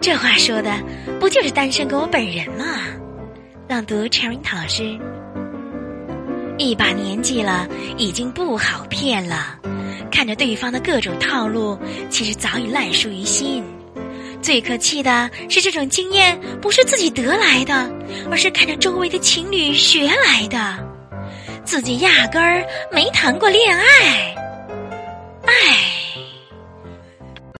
这话说的不就是单身狗本人吗？朗读 Cherry 老师，一把年纪了，已经不好骗了。看着对方的各种套路，其实早已烂熟于心。最可气的是，这种经验不是自己得来的，而是看着周围的情侣学来的。自己压根儿没谈过恋爱。